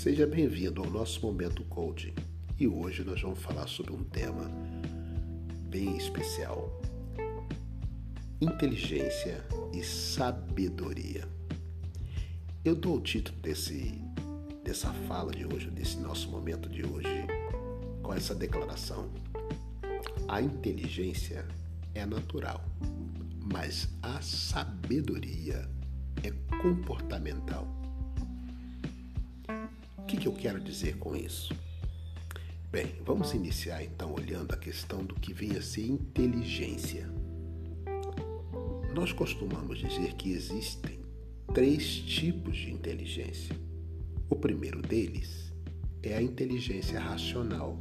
seja bem-vindo ao nosso Momento Coaching. E hoje nós vamos falar sobre um tema bem especial: inteligência e sabedoria. Eu dou o título desse, dessa fala de hoje, desse nosso momento de hoje, com essa declaração: A inteligência é natural, mas a sabedoria é comportamental. Que, que eu quero dizer com isso? Bem, vamos iniciar então olhando a questão do que vem a ser inteligência. Nós costumamos dizer que existem três tipos de inteligência. O primeiro deles é a inteligência racional,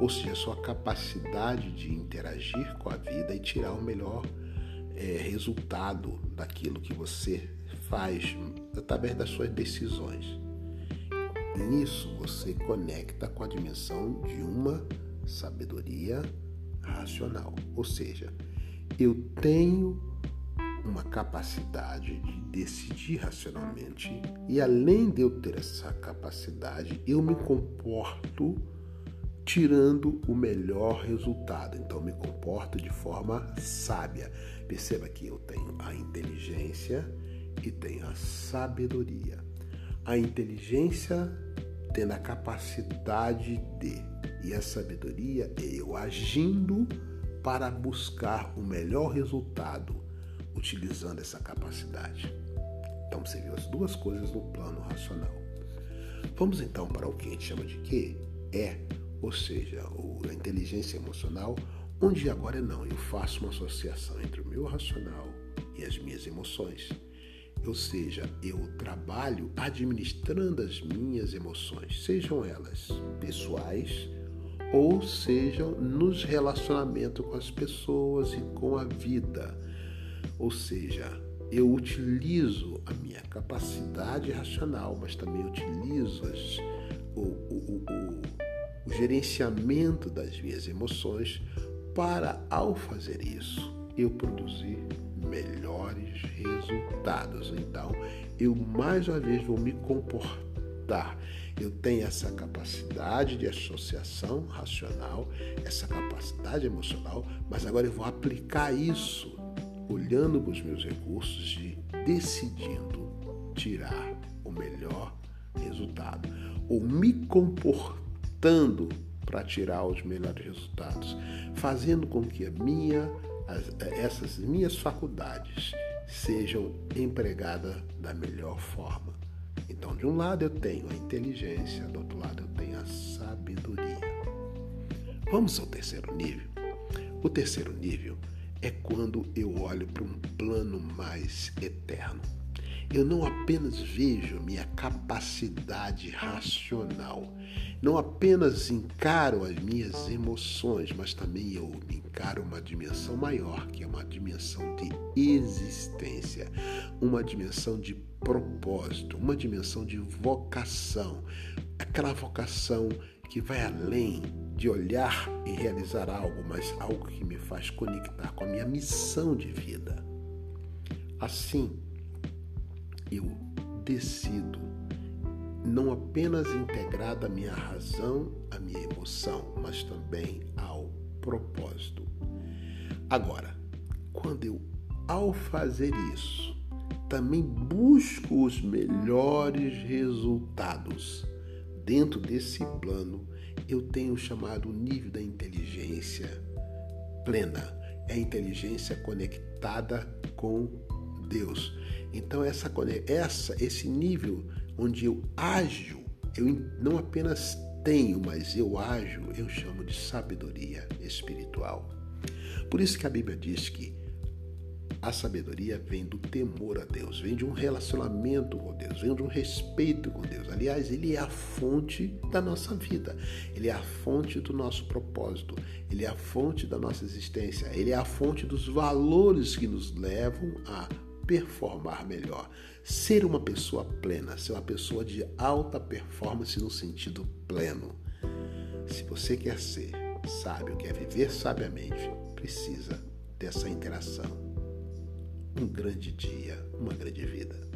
ou seja, a sua capacidade de interagir com a vida e tirar o melhor é, resultado daquilo que você faz através das suas decisões. Nisso você conecta com a dimensão de uma sabedoria racional, ou seja, eu tenho uma capacidade de decidir racionalmente e além de eu ter essa capacidade, eu me comporto tirando o melhor resultado. Então me comporto de forma sábia. Perceba que eu tenho a inteligência e tenho a sabedoria. A inteligência tendo a capacidade de e a sabedoria é eu agindo para buscar o melhor resultado utilizando essa capacidade. Então você viu as duas coisas no plano racional. Vamos então para o que a gente chama de que é, ou seja, a inteligência emocional, onde agora é não, eu faço uma associação entre o meu racional e as minhas emoções. Ou seja, eu trabalho administrando as minhas emoções, sejam elas pessoais ou sejam nos relacionamentos com as pessoas e com a vida. Ou seja, eu utilizo a minha capacidade racional, mas também utilizo as, o, o, o, o gerenciamento das minhas emoções para, ao fazer isso, eu produzir melhores resultados. Então, eu mais uma vez vou me comportar. Eu tenho essa capacidade de associação racional, essa capacidade emocional, mas agora eu vou aplicar isso olhando para os meus recursos e decidindo tirar o melhor resultado ou me comportando para tirar os melhores resultados, fazendo com que a minha essas minhas faculdades sejam empregadas da melhor forma. Então, de um lado eu tenho a inteligência, do outro lado eu tenho a sabedoria. Vamos ao terceiro nível. O terceiro nível é quando eu olho para um plano mais eterno. Eu não apenas vejo minha capacidade racional, não apenas encaro as minhas emoções, mas também eu encaro uma dimensão maior, que é uma dimensão de existência, uma dimensão de propósito, uma dimensão de vocação, aquela vocação que vai além de olhar e realizar algo, mas algo que me faz conectar com a minha missão de vida. Assim, eu decido não apenas integrar da minha razão a minha emoção, mas também ao propósito. Agora, quando eu, ao fazer isso, também busco os melhores resultados dentro desse plano, eu tenho chamado nível da inteligência plena. É a inteligência conectada com Deus. Então essa, essa esse nível onde eu ajo, eu não apenas tenho, mas eu ajo, eu chamo de sabedoria espiritual. Por isso que a Bíblia diz que a sabedoria vem do temor a Deus, vem de um relacionamento com Deus, vem de um respeito com Deus. Aliás, ele é a fonte da nossa vida, ele é a fonte do nosso propósito, ele é a fonte da nossa existência, ele é a fonte dos valores que nos levam a performar melhor. Ser uma pessoa plena, ser uma pessoa de alta performance no sentido pleno. Se você quer ser sábio, quer viver sabiamente, precisa dessa interação um grande dia, uma grande vida.